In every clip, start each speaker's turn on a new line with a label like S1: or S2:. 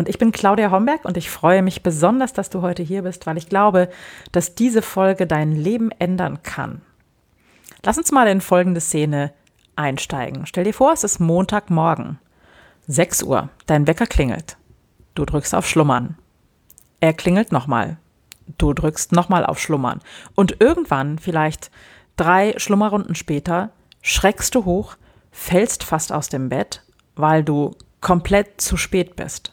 S1: Und ich bin Claudia Homberg und ich freue mich besonders, dass du heute hier bist, weil ich glaube, dass diese Folge dein Leben ändern kann. Lass uns mal in folgende Szene einsteigen. Stell dir vor, es ist Montagmorgen. 6 Uhr, dein Wecker klingelt. Du drückst auf Schlummern. Er klingelt nochmal. Du drückst nochmal auf Schlummern. Und irgendwann, vielleicht drei Schlummerrunden später, schreckst du hoch, fällst fast aus dem Bett, weil du komplett zu spät bist.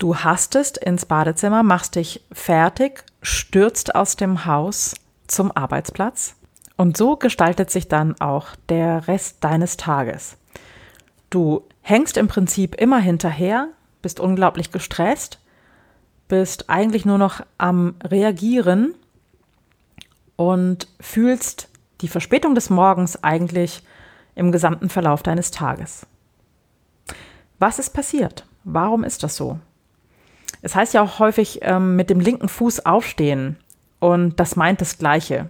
S1: Du hastest ins Badezimmer, machst dich fertig, stürzt aus dem Haus zum Arbeitsplatz und so gestaltet sich dann auch der Rest deines Tages. Du hängst im Prinzip immer hinterher, bist unglaublich gestresst, bist eigentlich nur noch am Reagieren und fühlst die Verspätung des Morgens eigentlich im gesamten Verlauf deines Tages. Was ist passiert? Warum ist das so? Es heißt ja auch häufig ähm, mit dem linken Fuß aufstehen und das meint das Gleiche.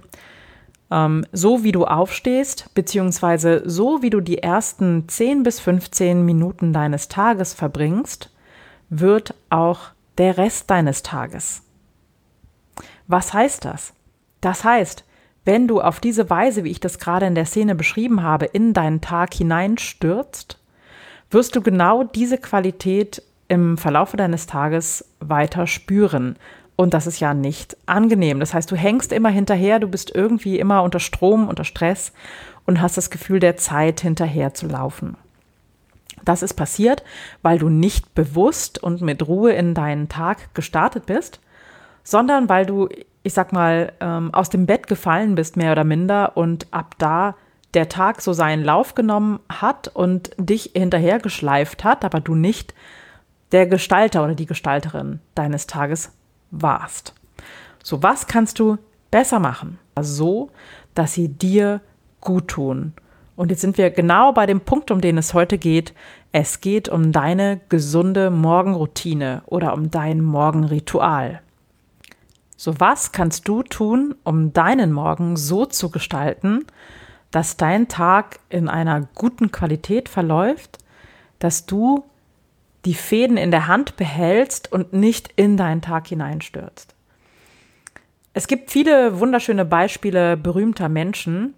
S1: Ähm, so wie du aufstehst, beziehungsweise so wie du die ersten 10 bis 15 Minuten deines Tages verbringst, wird auch der Rest deines Tages. Was heißt das? Das heißt, wenn du auf diese Weise, wie ich das gerade in der Szene beschrieben habe, in deinen Tag hineinstürzt, wirst du genau diese Qualität im Verlaufe deines Tages weiter spüren. Und das ist ja nicht angenehm. Das heißt, du hängst immer hinterher, du bist irgendwie immer unter Strom, unter Stress und hast das Gefühl, der Zeit hinterher zu laufen. Das ist passiert, weil du nicht bewusst und mit Ruhe in deinen Tag gestartet bist, sondern weil du, ich sag mal, ähm, aus dem Bett gefallen bist, mehr oder minder, und ab da der Tag so seinen Lauf genommen hat und dich hinterher geschleift hat, aber du nicht der Gestalter oder die Gestalterin deines Tages warst. So, was kannst du besser machen? So, dass sie dir gut tun. Und jetzt sind wir genau bei dem Punkt, um den es heute geht. Es geht um deine gesunde Morgenroutine oder um dein Morgenritual. So, was kannst du tun, um deinen Morgen so zu gestalten, dass dein Tag in einer guten Qualität verläuft, dass du die Fäden in der Hand behältst und nicht in deinen Tag hineinstürzt. Es gibt viele wunderschöne Beispiele berühmter Menschen,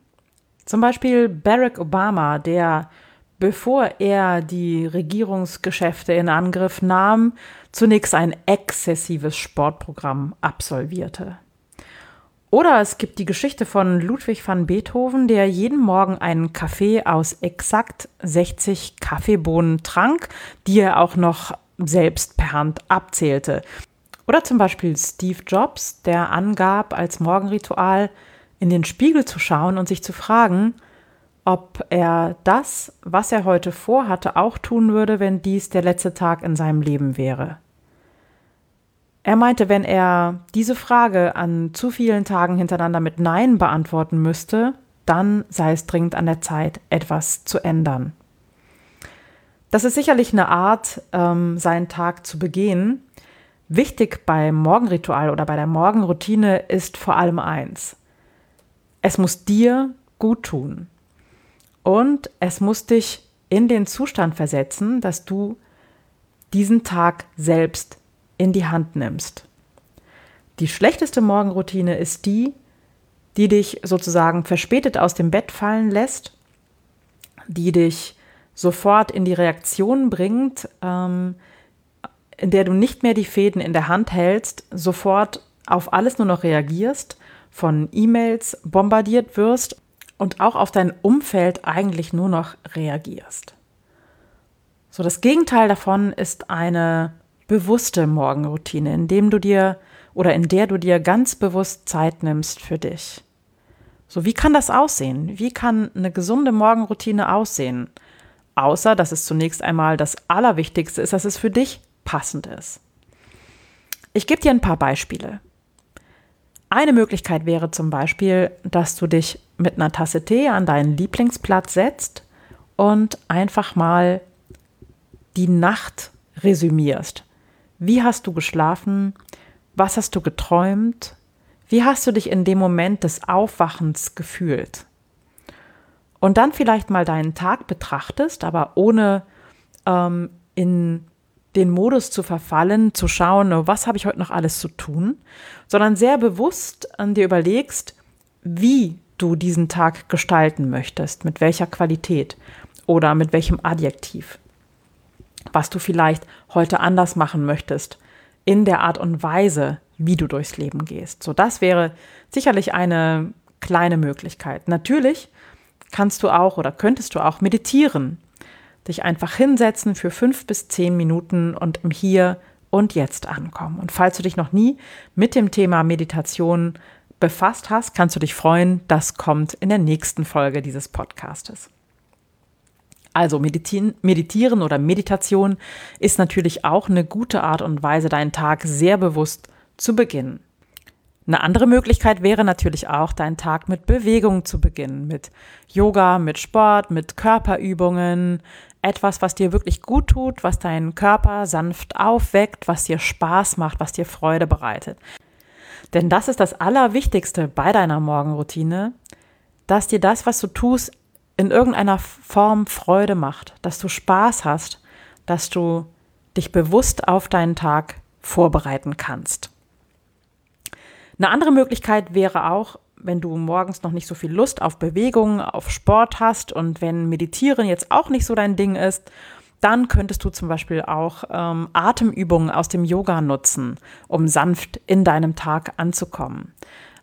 S1: zum Beispiel Barack Obama, der, bevor er die Regierungsgeschäfte in Angriff nahm, zunächst ein exzessives Sportprogramm absolvierte. Oder es gibt die Geschichte von Ludwig van Beethoven, der jeden Morgen einen Kaffee aus exakt 60 Kaffeebohnen trank, die er auch noch selbst per Hand abzählte. Oder zum Beispiel Steve Jobs, der angab, als Morgenritual in den Spiegel zu schauen und sich zu fragen, ob er das, was er heute vorhatte, auch tun würde, wenn dies der letzte Tag in seinem Leben wäre. Er meinte, wenn er diese Frage an zu vielen Tagen hintereinander mit Nein beantworten müsste, dann sei es dringend an der Zeit, etwas zu ändern. Das ist sicherlich eine Art, ähm, seinen Tag zu begehen. Wichtig beim Morgenritual oder bei der Morgenroutine ist vor allem eins. Es muss dir gut tun. Und es muss dich in den Zustand versetzen, dass du diesen Tag selbst in die Hand nimmst. Die schlechteste Morgenroutine ist die, die dich sozusagen verspätet aus dem Bett fallen lässt, die dich sofort in die Reaktion bringt, ähm, in der du nicht mehr die Fäden in der Hand hältst, sofort auf alles nur noch reagierst, von E-Mails bombardiert wirst und auch auf dein Umfeld eigentlich nur noch reagierst. So, das Gegenteil davon ist eine bewusste Morgenroutine, indem du dir oder in der du dir ganz bewusst Zeit nimmst für dich. So, wie kann das aussehen? Wie kann eine gesunde Morgenroutine aussehen? Außer, dass es zunächst einmal das Allerwichtigste ist, dass es für dich passend ist. Ich gebe dir ein paar Beispiele. Eine Möglichkeit wäre zum Beispiel, dass du dich mit einer Tasse Tee an deinen Lieblingsplatz setzt und einfach mal die Nacht resümierst. Wie hast du geschlafen? Was hast du geträumt? Wie hast du dich in dem Moment des Aufwachens gefühlt? Und dann vielleicht mal deinen Tag betrachtest, aber ohne ähm, in den Modus zu verfallen, zu schauen, oh, was habe ich heute noch alles zu tun, sondern sehr bewusst an dir überlegst, wie du diesen Tag gestalten möchtest, mit welcher Qualität oder mit welchem Adjektiv. Was du vielleicht heute anders machen möchtest, in der Art und Weise, wie du durchs Leben gehst. So, das wäre sicherlich eine kleine Möglichkeit. Natürlich kannst du auch oder könntest du auch meditieren dich einfach hinsetzen für fünf bis zehn Minuten und im Hier und Jetzt ankommen. Und falls du dich noch nie mit dem Thema Meditation befasst hast, kannst du dich freuen. Das kommt in der nächsten Folge dieses Podcastes. Also meditieren, meditieren oder Meditation ist natürlich auch eine gute Art und Weise, deinen Tag sehr bewusst zu beginnen. Eine andere Möglichkeit wäre natürlich auch, deinen Tag mit Bewegung zu beginnen, mit Yoga, mit Sport, mit Körperübungen, etwas, was dir wirklich gut tut, was deinen Körper sanft aufweckt, was dir Spaß macht, was dir Freude bereitet. Denn das ist das Allerwichtigste bei deiner Morgenroutine, dass dir das, was du tust, in irgendeiner Form Freude macht, dass du Spaß hast, dass du dich bewusst auf deinen Tag vorbereiten kannst. Eine andere Möglichkeit wäre auch, wenn du morgens noch nicht so viel Lust auf Bewegung, auf Sport hast und wenn Meditieren jetzt auch nicht so dein Ding ist, dann könntest du zum Beispiel auch ähm, Atemübungen aus dem Yoga nutzen, um sanft in deinem Tag anzukommen.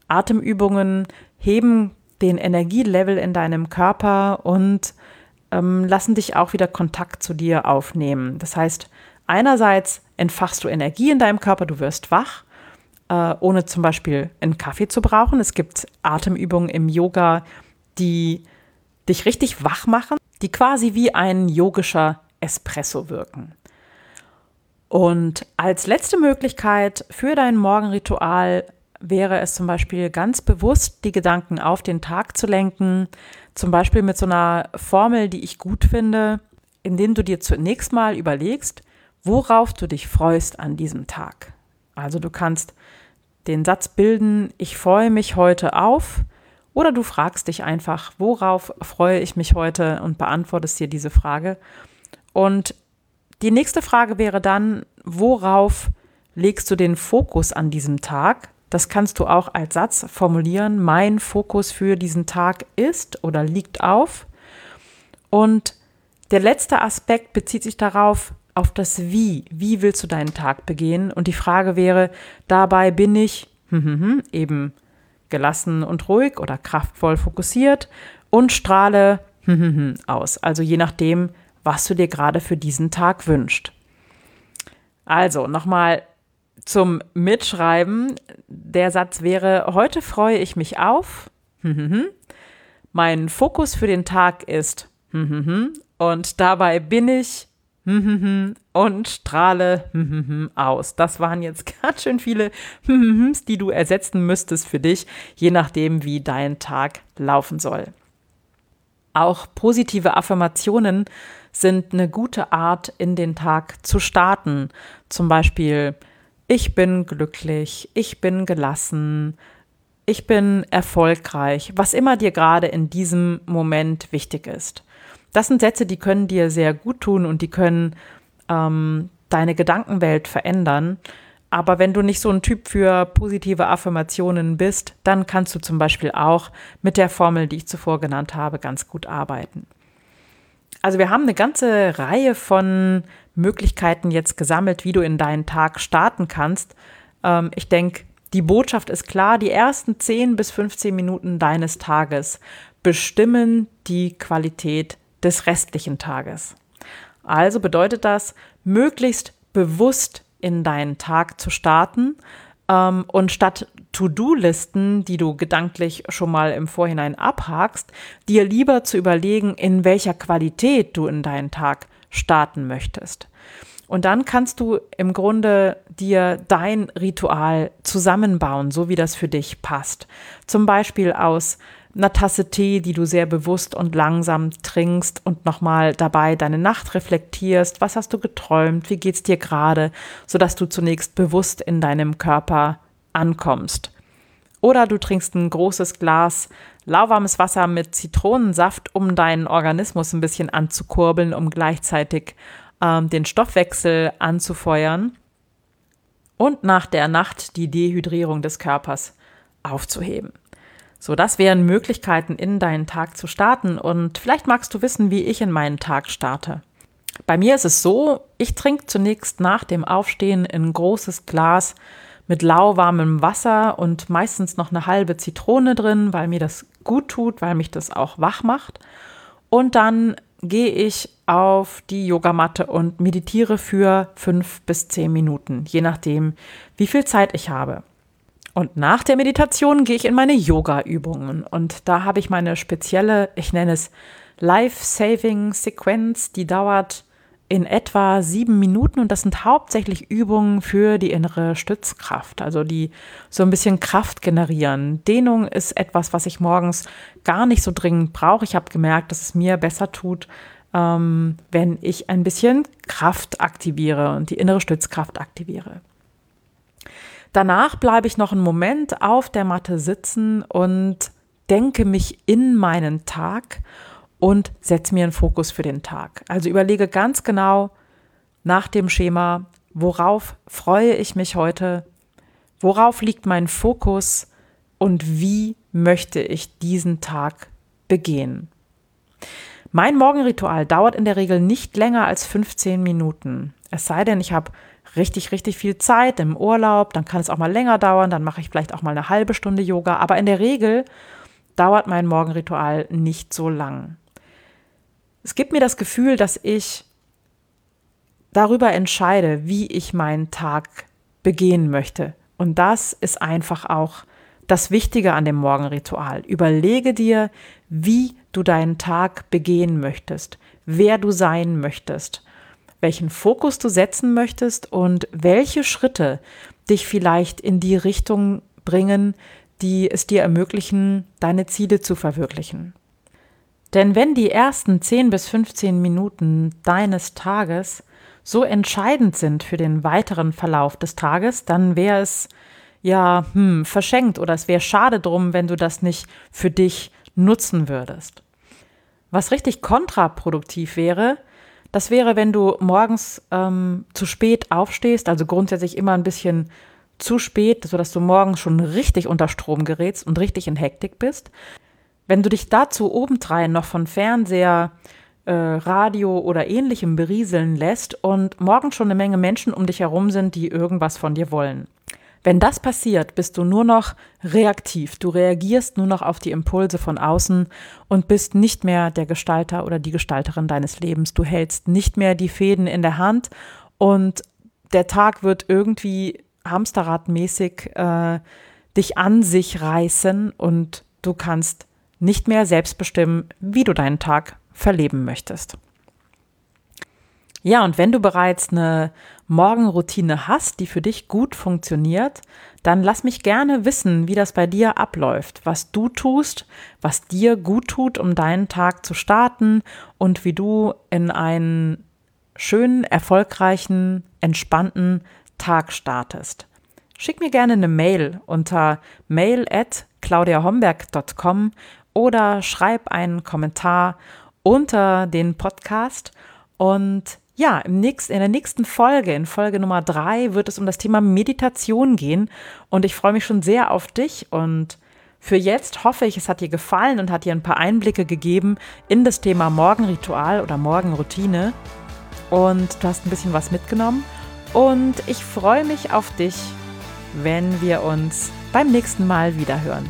S1: Atemübungen heben den Energielevel in deinem Körper und ähm, lassen dich auch wieder Kontakt zu dir aufnehmen. Das heißt, einerseits entfachst du Energie in deinem Körper, du wirst wach äh, ohne zum Beispiel einen Kaffee zu brauchen. Es gibt Atemübungen im Yoga, die dich richtig wach machen, die quasi wie ein yogischer Espresso wirken. Und als letzte Möglichkeit für dein Morgenritual wäre es zum Beispiel ganz bewusst, die Gedanken auf den Tag zu lenken, zum Beispiel mit so einer Formel, die ich gut finde, indem du dir zunächst mal überlegst, worauf du dich freust an diesem Tag. Also du kannst den Satz bilden, ich freue mich heute auf, oder du fragst dich einfach, worauf freue ich mich heute und beantwortest dir diese Frage. Und die nächste Frage wäre dann, worauf legst du den Fokus an diesem Tag? Das kannst du auch als Satz formulieren. Mein Fokus für diesen Tag ist oder liegt auf. Und der letzte Aspekt bezieht sich darauf, auf das Wie. Wie willst du deinen Tag begehen? Und die Frage wäre, dabei bin ich hm, hm, hm, eben gelassen und ruhig oder kraftvoll fokussiert und strahle aus. Also je nachdem, was du dir gerade für diesen Tag wünschst. Also nochmal zum Mitschreiben. Der Satz wäre, heute freue ich mich auf. Mein Fokus für den Tag ist und dabei bin ich und strahle aus. Das waren jetzt ganz schön viele die du ersetzen müsstest für dich, je nachdem, wie dein Tag laufen soll. Auch positive Affirmationen sind eine gute Art, in den Tag zu starten. Zum Beispiel, ich bin glücklich, ich bin gelassen, ich bin erfolgreich, was immer dir gerade in diesem Moment wichtig ist. Das sind Sätze, die können dir sehr gut tun und die können ähm, deine Gedankenwelt verändern. Aber wenn du nicht so ein Typ für positive Affirmationen bist, dann kannst du zum Beispiel auch mit der Formel, die ich zuvor genannt habe, ganz gut arbeiten. Also wir haben eine ganze Reihe von Möglichkeiten jetzt gesammelt, wie du in deinen Tag starten kannst. Ähm, ich denke, die Botschaft ist klar, die ersten 10 bis 15 Minuten deines Tages bestimmen die Qualität des restlichen Tages. Also bedeutet das, möglichst bewusst in deinen Tag zu starten ähm, und statt To-Do-Listen, die du gedanklich schon mal im Vorhinein abhakst, dir lieber zu überlegen, in welcher Qualität du in deinen Tag starten möchtest. Und dann kannst du im Grunde dir dein Ritual zusammenbauen, so wie das für dich passt. Zum Beispiel aus einer Tasse Tee, die du sehr bewusst und langsam trinkst und nochmal dabei deine Nacht reflektierst. Was hast du geträumt? Wie geht's dir gerade? Sodass du zunächst bewusst in deinem Körper ankommst. Oder du trinkst ein großes Glas lauwarmes Wasser mit Zitronensaft, um deinen Organismus ein bisschen anzukurbeln, um gleichzeitig ähm, den Stoffwechsel anzufeuern und nach der Nacht die Dehydrierung des Körpers aufzuheben. So, das wären Möglichkeiten, in deinen Tag zu starten. Und vielleicht magst du wissen, wie ich in meinen Tag starte. Bei mir ist es so, ich trinke zunächst nach dem Aufstehen ein großes Glas mit lauwarmem Wasser und meistens noch eine halbe Zitrone drin, weil mir das gut tut, weil mich das auch wach macht. Und dann gehe ich auf die Yogamatte und meditiere für fünf bis zehn Minuten, je nachdem, wie viel Zeit ich habe. Und nach der Meditation gehe ich in meine Yoga-Übungen. Und da habe ich meine spezielle, ich nenne es Life-Saving-Sequenz, die dauert in etwa sieben Minuten und das sind hauptsächlich Übungen für die innere Stützkraft, also die so ein bisschen Kraft generieren. Dehnung ist etwas, was ich morgens gar nicht so dringend brauche. Ich habe gemerkt, dass es mir besser tut, ähm, wenn ich ein bisschen Kraft aktiviere und die innere Stützkraft aktiviere. Danach bleibe ich noch einen Moment auf der Matte sitzen und denke mich in meinen Tag und setze mir einen Fokus für den Tag. Also überlege ganz genau nach dem Schema, worauf freue ich mich heute, worauf liegt mein Fokus und wie möchte ich diesen Tag begehen. Mein Morgenritual dauert in der Regel nicht länger als 15 Minuten. Es sei denn, ich habe richtig, richtig viel Zeit im Urlaub, dann kann es auch mal länger dauern, dann mache ich vielleicht auch mal eine halbe Stunde Yoga, aber in der Regel dauert mein Morgenritual nicht so lang. Es gibt mir das Gefühl, dass ich darüber entscheide, wie ich meinen Tag begehen möchte. Und das ist einfach auch das Wichtige an dem Morgenritual. Überlege dir, wie du deinen Tag begehen möchtest, wer du sein möchtest, welchen Fokus du setzen möchtest und welche Schritte dich vielleicht in die Richtung bringen, die es dir ermöglichen, deine Ziele zu verwirklichen. Denn wenn die ersten 10 bis 15 Minuten deines Tages so entscheidend sind für den weiteren Verlauf des Tages, dann wäre es ja hm, verschenkt oder es wäre schade drum, wenn du das nicht für dich nutzen würdest. Was richtig kontraproduktiv wäre, das wäre, wenn du morgens ähm, zu spät aufstehst, also grundsätzlich immer ein bisschen zu spät, sodass du morgens schon richtig unter Strom gerätst und richtig in Hektik bist. Wenn du dich dazu obendrein noch von Fernseher, äh, Radio oder ähnlichem berieseln lässt und morgen schon eine Menge Menschen um dich herum sind, die irgendwas von dir wollen. Wenn das passiert, bist du nur noch reaktiv. Du reagierst nur noch auf die Impulse von außen und bist nicht mehr der Gestalter oder die Gestalterin deines Lebens. Du hältst nicht mehr die Fäden in der Hand und der Tag wird irgendwie hamsterradmäßig äh, dich an sich reißen und du kannst nicht mehr selbst bestimmen, wie du deinen Tag verleben möchtest. Ja, und wenn du bereits eine Morgenroutine hast, die für dich gut funktioniert, dann lass mich gerne wissen, wie das bei dir abläuft, was du tust, was dir gut tut, um deinen Tag zu starten und wie du in einen schönen, erfolgreichen, entspannten Tag startest. Schick mir gerne eine Mail unter mail at claudiahomberg.com oder schreib einen Kommentar unter den Podcast. Und ja, im nächsten, in der nächsten Folge, in Folge Nummer drei, wird es um das Thema Meditation gehen. Und ich freue mich schon sehr auf dich. Und für jetzt hoffe ich, es hat dir gefallen und hat dir ein paar Einblicke gegeben in das Thema Morgenritual oder Morgenroutine. Und du hast ein bisschen was mitgenommen. Und ich freue mich auf dich, wenn wir uns beim nächsten Mal wieder hören.